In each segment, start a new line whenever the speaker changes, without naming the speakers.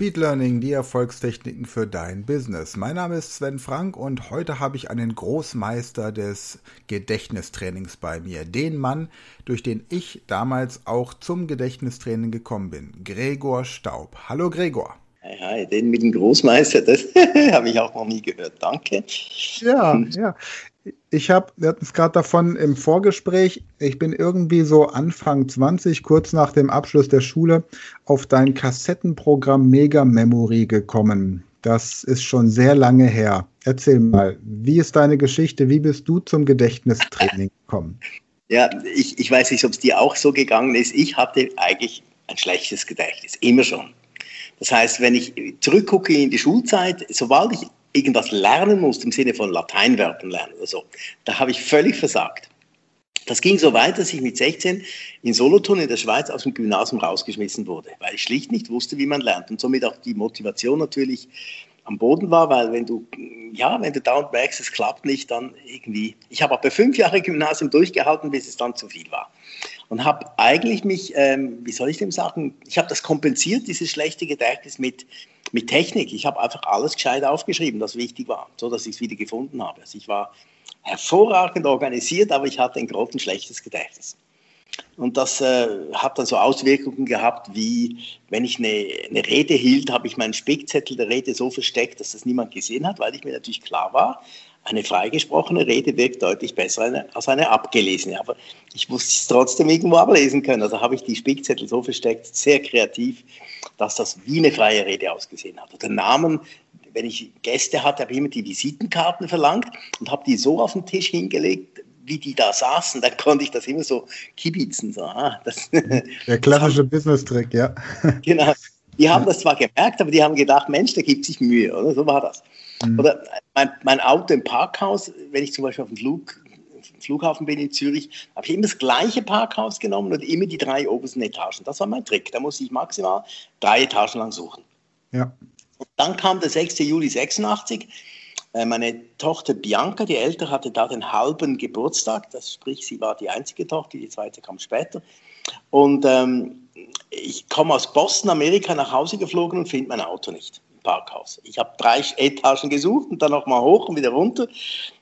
Speed Learning, die Erfolgstechniken für dein Business. Mein Name ist Sven Frank und heute habe ich einen Großmeister des Gedächtnistrainings bei mir. Den Mann, durch den ich damals auch zum Gedächtnistraining gekommen bin. Gregor Staub. Hallo Gregor.
Hi, hi, den mit dem Großmeister, das habe ich auch noch nie gehört. Danke.
Ja, ja. Ich habe, wir hatten es gerade davon im Vorgespräch, ich bin irgendwie so Anfang 20, kurz nach dem Abschluss der Schule, auf dein Kassettenprogramm Mega Memory gekommen. Das ist schon sehr lange her. Erzähl mal, wie ist deine Geschichte? Wie bist du zum Gedächtnistraining gekommen?
Ja, ich, ich weiß nicht, ob es dir auch so gegangen ist. Ich hatte eigentlich ein schlechtes Gedächtnis, immer schon. Das heißt, wenn ich zurückgucke in die Schulzeit, sobald ich irgendwas lernen musste, im Sinne von Lateinwörtern lernen oder so, da habe ich völlig versagt. Das ging so weit, dass ich mit 16 in Solothurn in der Schweiz aus dem Gymnasium rausgeschmissen wurde, weil ich schlicht nicht wusste, wie man lernt und somit auch die Motivation natürlich am Boden war, weil wenn du, ja, wenn du dauernd merkst, es klappt nicht, dann irgendwie. Ich habe bei fünf Jahren Gymnasium durchgehalten, bis es dann zu viel war. Und habe eigentlich mich, ähm, wie soll ich dem sagen, ich habe das kompensiert, dieses schlechte Gedächtnis mit mit Technik. Ich habe einfach alles gescheit aufgeschrieben, das wichtig war, so dass ich es wieder gefunden habe. Also ich war hervorragend organisiert, aber ich hatte ein grottenschlechtes Gedächtnis. Und das äh, hat dann so Auswirkungen gehabt, wie wenn ich eine, eine Rede hielt, habe ich meinen Spickzettel der Rede so versteckt, dass das niemand gesehen hat, weil ich mir natürlich klar war, eine freigesprochene Rede wirkt deutlich besser als eine abgelesene. Aber ich musste es trotzdem irgendwo ablesen können. Also habe ich die Spickzettel so versteckt, sehr kreativ, dass das wie eine freie Rede ausgesehen hat. Oder Namen, wenn ich Gäste hatte, habe ich immer die Visitenkarten verlangt und habe die so auf den Tisch hingelegt, wie die da saßen, dann konnte ich das immer so kibitzen. So, ah, das,
Der klassische Business-Trick, ja.
Genau. Die haben das zwar gemerkt, aber die haben gedacht, Mensch, der gibt sich Mühe, oder? So war das. Mhm. Oder mein, mein, Auto im Parkhaus, wenn ich zum Beispiel auf dem Flug, Flughafen bin in Zürich, habe ich immer das gleiche Parkhaus genommen und immer die drei obersten Etagen. Das war mein Trick. Da muss ich maximal drei Etagen lang suchen. Ja. Und dann kam der 6. Juli 86. Äh, meine Tochter Bianca, die Ältere, hatte da den halben Geburtstag. Das sprich, sie war die einzige Tochter, die zweite kam später. Und ähm, ich komme aus Boston, Amerika, nach Hause geflogen und finde mein Auto nicht. Parkhaus. Ich habe drei Etagen gesucht und dann nochmal hoch und wieder runter.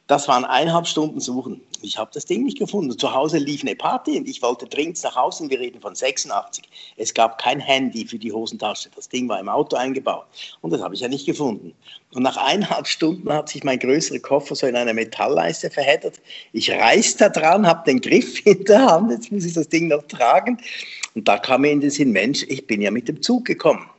Das waren eineinhalb Stunden Suchen. Ich habe das Ding nicht gefunden. Zu Hause lief eine Party und ich wollte dringend nach Hause. Wir reden von 86. Es gab kein Handy für die Hosentasche. Das Ding war im Auto eingebaut. Und das habe ich ja nicht gefunden. Und nach eineinhalb Stunden hat sich mein größerer Koffer so in einer Metallleiste verheddert. Ich reiß da dran, habe den Griff in der Hand. Jetzt muss ich das Ding noch tragen. Und da kam mir in den Sinn, Mensch, ich bin ja mit dem Zug gekommen.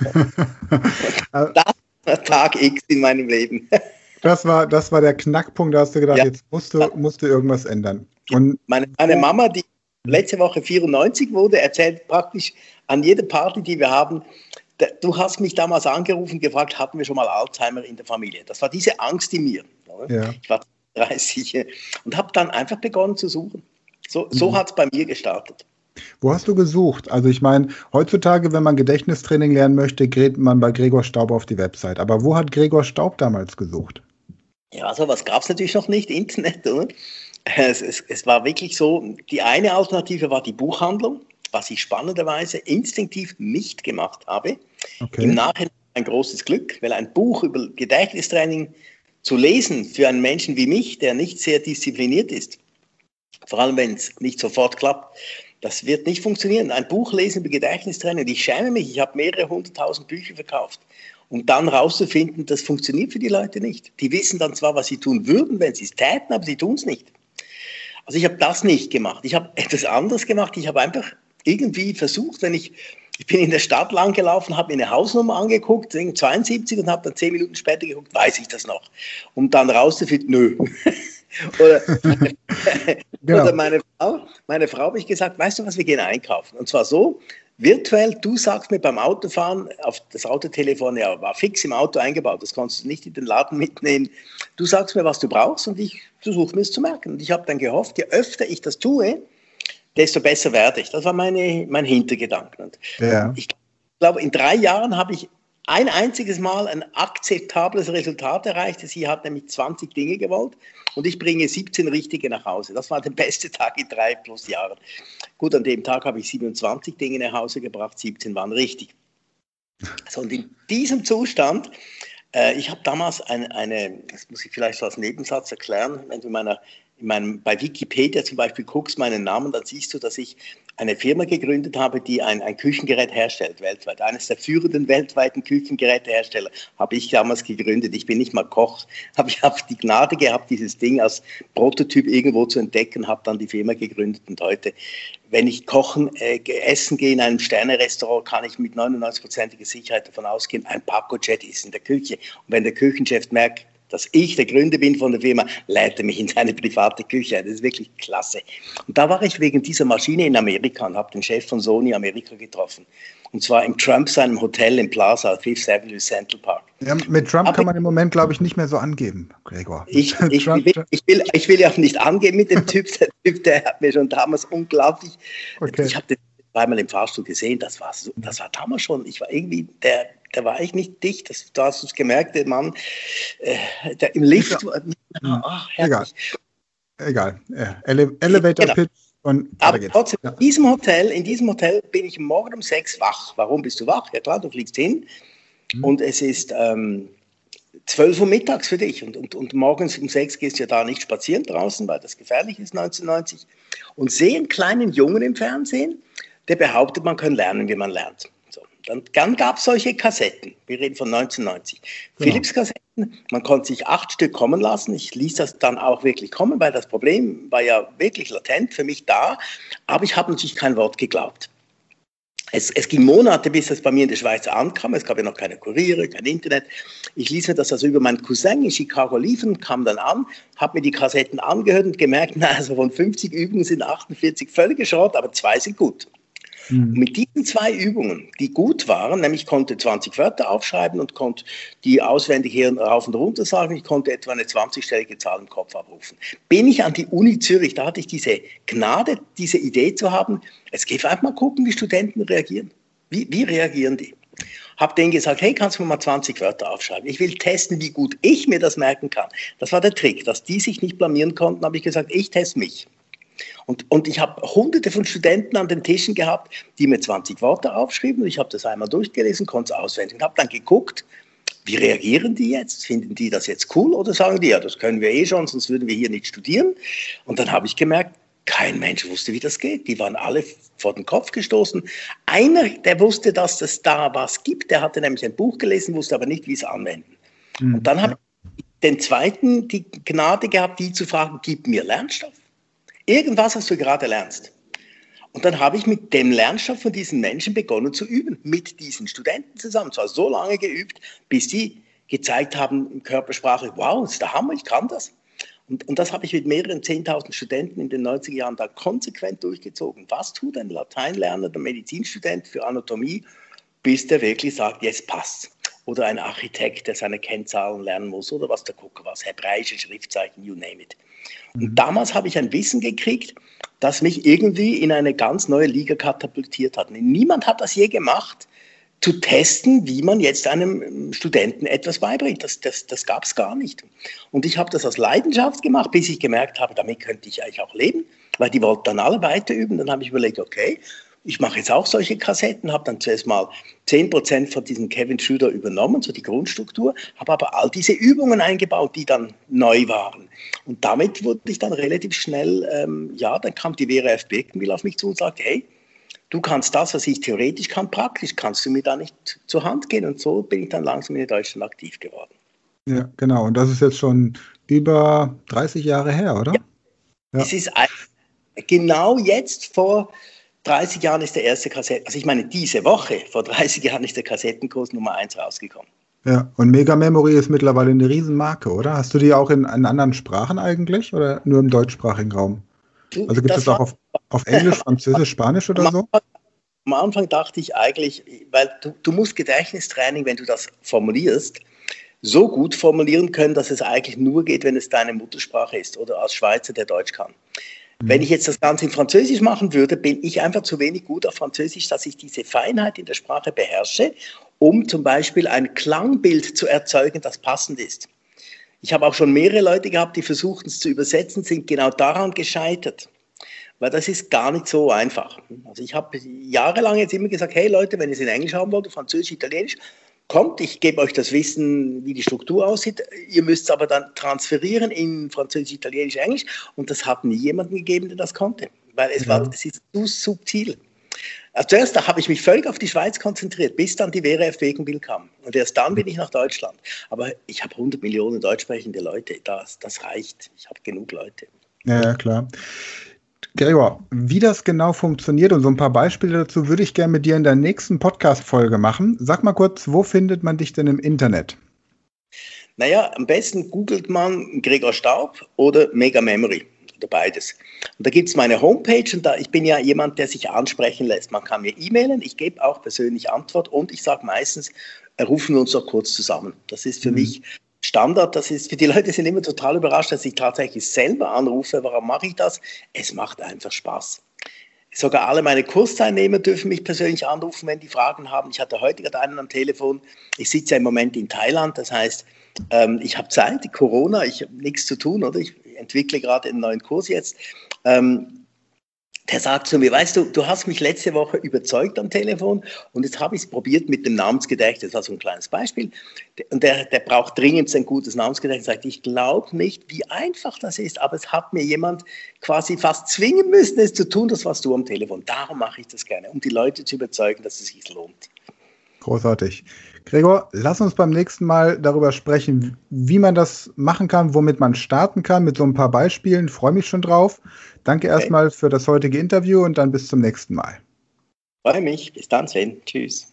das war Tag X in meinem Leben.
das, war, das war der Knackpunkt, da hast du gedacht, ja. jetzt musst du, musst du irgendwas ändern.
Und meine, meine Mama, die letzte Woche 94 wurde, erzählt praktisch an jeder Party, die wir haben, du hast mich damals angerufen und gefragt, hatten wir schon mal Alzheimer in der Familie? Das war diese Angst in mir. Ja. Ich war 30 und habe dann einfach begonnen zu suchen. So, so mhm. hat es bei mir gestartet.
Wo hast du gesucht? Also ich meine, heutzutage, wenn man Gedächtnistraining lernen möchte, geht man bei Gregor Staub auf die Website. Aber wo hat Gregor Staub damals gesucht?
Ja, also was gab es natürlich noch nicht, Internet, oder? Es, es, es, war wirklich so, die eine Alternative war die Buchhandlung, was ich spannenderweise instinktiv nicht gemacht habe. Okay. Im Nachhinein ein großes Glück, weil ein Buch über Gedächtnistraining zu lesen für einen Menschen wie mich, der nicht sehr diszipliniert ist, vor allem wenn es nicht sofort klappt, das wird nicht funktionieren. Ein Buch lesen über Gedächtnistraining. Ich schäme mich. Ich habe mehrere hunderttausend Bücher verkauft. Und dann rauszufinden, das funktioniert für die Leute nicht. Die wissen dann zwar, was sie tun würden, wenn sie es täten, aber sie tun es nicht. Also ich habe das nicht gemacht. Ich habe etwas anderes gemacht. Ich habe einfach irgendwie versucht, wenn ich, ich bin in der Stadt lang gelaufen, habe mir eine Hausnummer angeguckt, 72 und habe dann zehn Minuten später geguckt, weiß ich das noch? Um dann rauszufinden, nö. Oder, genau. oder meine Frau, meine Frau habe ich gesagt, weißt du was, wir gehen einkaufen. Und zwar so, virtuell, du sagst mir beim Autofahren, auf das Autotelefon ja, war fix im Auto eingebaut, das konntest du nicht in den Laden mitnehmen. Du sagst mir, was du brauchst und ich versuche mir es zu merken. Und ich habe dann gehofft, je öfter ich das tue, desto besser werde ich. Das war meine, mein Hintergedanke. Und ja. Ich glaube, in drei Jahren habe ich ein einziges Mal ein akzeptables Resultat erreicht. Sie hat nämlich 20 Dinge gewollt und ich bringe 17 richtige nach Hause. Das war der beste Tag in drei plus Jahren. Gut, an dem Tag habe ich 27 Dinge nach Hause gebracht, 17 waren richtig. So, und in diesem Zustand, äh, ich habe damals eine, eine, das muss ich vielleicht so als Nebensatz erklären, wenn du in meiner in meinem, bei Wikipedia zum Beispiel guckst meinen Namen, dann siehst du, dass ich eine Firma gegründet habe, die ein, ein Küchengerät herstellt weltweit. Eines der führenden weltweiten Küchengerätehersteller habe ich damals gegründet. Ich bin nicht mal Koch, aber ich habe die Gnade gehabt, dieses Ding als Prototyp irgendwo zu entdecken, habe dann die Firma gegründet und heute, wenn ich kochen, äh, essen gehe in einem Sternerestaurant, kann ich mit 99%iger Sicherheit davon ausgehen, ein Paco-Jet ist in der Küche. Und wenn der Küchenchef merkt, dass ich der Gründer bin von der Firma, lädt er mich in seine private Küche. Das ist wirklich klasse. Und da war ich wegen dieser Maschine in Amerika und habe den Chef von Sony Amerika getroffen. Und zwar im Trump seinem Hotel im Plaza, Fifth Avenue Central Park.
Ja, mit Trump Aber kann man im Moment, glaube ich, nicht mehr so angeben, Gregor.
Ich, ich, Trump, will, ich, will, ich will ja auch nicht angeben mit dem Typ. Der Typ, der hat mir schon damals unglaublich. Okay. Ich habe den zweimal im Fahrstuhl gesehen. Das war, so, das war damals schon. Ich war irgendwie der da war ich nicht dicht. Das, du hast es gemerkt, der Mann, äh, der im Lift war.
Ach, Egal. Egal. Ja. Ele Elevator genau. Pitch. Und
Aber trotzdem, ja. in diesem Hotel, in diesem Hotel bin ich morgen um sechs wach. Warum bist du wach? Ja klar, du fliegst hin mhm. und es ist ähm, 12 Uhr mittags für dich und, und, und morgens um sechs gehst du ja da nicht spazieren draußen, weil das gefährlich ist 1990 und sehe einen kleinen Jungen im Fernsehen, der behauptet, man kann lernen, wie man lernt. Dann, dann gab es solche Kassetten. Wir reden von 1990. Genau. Philips-Kassetten, man konnte sich acht Stück kommen lassen. Ich ließ das dann auch wirklich kommen, weil das Problem war ja wirklich latent für mich da. Aber ich habe natürlich kein Wort geglaubt. Es, es, ging Monate, bis es bei mir in der Schweiz ankam. Es gab ja noch keine Kuriere, kein Internet. Ich ließ mir das also über meinen Cousin in Chicago liefern, kam dann an, habe mir die Kassetten angehört und gemerkt, na, also von 50 Übungen sind 48 völlig geschrott, aber zwei sind gut. Mhm. Mit diesen zwei Übungen, die gut waren, nämlich konnte 20 Wörter aufschreiben und konnte die auswendig hier rauf und runter sagen, ich konnte etwa eine 20-stellige Zahl im Kopf abrufen, bin ich an die Uni Zürich, da hatte ich diese Gnade, diese Idee zu haben, jetzt geh einfach mal gucken, wie Studenten reagieren. Wie, wie reagieren die? Habe denen gesagt, hey, kannst du mir mal 20 Wörter aufschreiben? Ich will testen, wie gut ich mir das merken kann. Das war der Trick, dass die sich nicht blamieren konnten, habe ich gesagt, ich teste mich. Und, und ich habe hunderte von Studenten an den Tischen gehabt, die mir 20 Worte aufschrieben. Ich habe das einmal durchgelesen, konnte es auswendig und habe dann geguckt, wie reagieren die jetzt? Finden die das jetzt cool oder sagen die, ja, das können wir eh schon, sonst würden wir hier nicht studieren? Und dann habe ich gemerkt, kein Mensch wusste, wie das geht. Die waren alle vor den Kopf gestoßen. Einer, der wusste, dass es da was gibt, der hatte nämlich ein Buch gelesen, wusste aber nicht, wie es anwenden. Mhm. Und dann habe ich den zweiten die Gnade gehabt, die zu fragen, gib mir Lernstoff. Irgendwas, was du gerade lernst. Und dann habe ich mit dem Lernstoff von diesen Menschen begonnen zu üben, mit diesen Studenten zusammen. Zwar so lange geübt, bis sie gezeigt haben in Körpersprache, wow, ist der Hammer, ich kann das. Und, und das habe ich mit mehreren 10.000 Studenten in den 90er Jahren da konsequent durchgezogen. Was tut ein Lateinlerner, der Medizinstudent für Anatomie, bis der wirklich sagt, jetzt passt. Oder ein Architekt, der seine Kennzahlen lernen muss, oder was der Gucker was, hebräische Schriftzeichen, you name it. Und damals habe ich ein Wissen gekriegt, das mich irgendwie in eine ganz neue Liga katapultiert hat. Niemand hat das je gemacht, zu testen, wie man jetzt einem Studenten etwas beibringt. Das, das, das gab es gar nicht. Und ich habe das aus Leidenschaft gemacht, bis ich gemerkt habe, damit könnte ich eigentlich auch leben, weil die wollten dann alle weiter üben. Dann habe ich überlegt, okay, ich mache jetzt auch solche Kassetten, habe dann zuerst mal 10% von diesem Kevin Schüder übernommen, so die Grundstruktur, habe aber all diese Übungen eingebaut, die dann neu waren. Und damit wurde ich dann relativ schnell, ähm, ja, dann kam die Vera F. Birkenbill auf mich zu und sagte, hey, du kannst das, was ich theoretisch kann, praktisch kannst du mir da nicht zur Hand gehen. Und so bin ich dann langsam in Deutschland aktiv geworden.
Ja, genau. Und das ist jetzt schon über 30 Jahre her, oder? Ja.
ja. Es ist genau jetzt vor 30 Jahren ist der erste Kassetten, also ich meine, diese Woche, vor 30 Jahren ist der Kassettenkurs Nummer 1 rausgekommen.
Ja, und Mega Memory ist mittlerweile eine Riesenmarke, oder? Hast du die auch in, in anderen Sprachen eigentlich oder nur im deutschsprachigen Raum? Also gibt es auch auf, auf Englisch, Französisch, Spanisch oder so?
Am Anfang dachte ich eigentlich, weil du, du musst Gedächtnistraining, wenn du das formulierst, so gut formulieren können, dass es eigentlich nur geht, wenn es deine Muttersprache ist oder als Schweizer, der Deutsch kann. Wenn ich jetzt das Ganze in Französisch machen würde, bin ich einfach zu wenig gut auf Französisch, dass ich diese Feinheit in der Sprache beherrsche, um zum Beispiel ein Klangbild zu erzeugen, das passend ist. Ich habe auch schon mehrere Leute gehabt, die versuchten es zu übersetzen, sind genau daran gescheitert. weil das ist gar nicht so einfach. Also ich habe jahrelang jetzt immer gesagt, hey Leute, wenn ihr es in Englisch haben wollt, Französisch, Italienisch, kommt, ich gebe euch das Wissen, wie die Struktur aussieht. Ihr müsst es aber dann transferieren in Französisch, Italienisch, Englisch. Und das hat nie jemanden gegeben, der das konnte, weil es, ja. war, es ist zu subtil. Also zuerst da habe ich mich völlig auf die Schweiz konzentriert, bis dann die WRF Wegenbill kam. Und erst dann bin ich nach Deutschland. Aber ich habe 100 Millionen deutschsprechende Leute. Das, das reicht. Ich habe genug Leute.
Ja, klar. Gregor, wie das genau funktioniert und so ein paar Beispiele dazu würde ich gerne mit dir in der nächsten Podcast-Folge machen. Sag mal kurz, wo findet man dich denn im Internet?
Naja, am besten googelt man Gregor Staub oder Mega Memory oder beides. Und da gibt es meine Homepage und da, ich bin ja jemand, der sich ansprechen lässt. Man kann mir e-mailen, ich gebe auch persönlich Antwort und ich sage meistens, rufen wir uns doch kurz zusammen. Das ist für mhm. mich Standard. Das ist für die Leute sind immer total überrascht, dass ich tatsächlich selber anrufe. Warum mache ich das? Es macht einfach Spaß. Sogar alle meine Kursteilnehmer dürfen mich persönlich anrufen, wenn die Fragen haben. Ich hatte heute gerade einen am Telefon. Ich sitze ja im Moment in Thailand, das heißt, ähm, ich habe Zeit, Corona, ich habe nichts zu tun, oder? Ich entwickle gerade einen neuen Kurs jetzt. Ähm, der sagt zu mir, weißt du, du hast mich letzte Woche überzeugt am Telefon und jetzt habe ich es probiert mit dem Namensgedächtnis. Das war so ein kleines Beispiel. Und der, der braucht dringend ein gutes Namensgedächtnis. Sagt, ich glaube nicht, wie einfach das ist, aber es hat mir jemand quasi fast zwingen müssen, es zu tun, das was du am Telefon. Darum mache ich das gerne, um die Leute zu überzeugen, dass es sich lohnt.
Großartig. Gregor, lass uns beim nächsten Mal darüber sprechen, wie man das machen kann, womit man starten kann, mit so ein paar Beispielen. Ich freue mich schon drauf. Danke okay. erstmal für das heutige Interview und dann bis zum nächsten Mal.
Freue mich. Bis dann, Sven. Tschüss.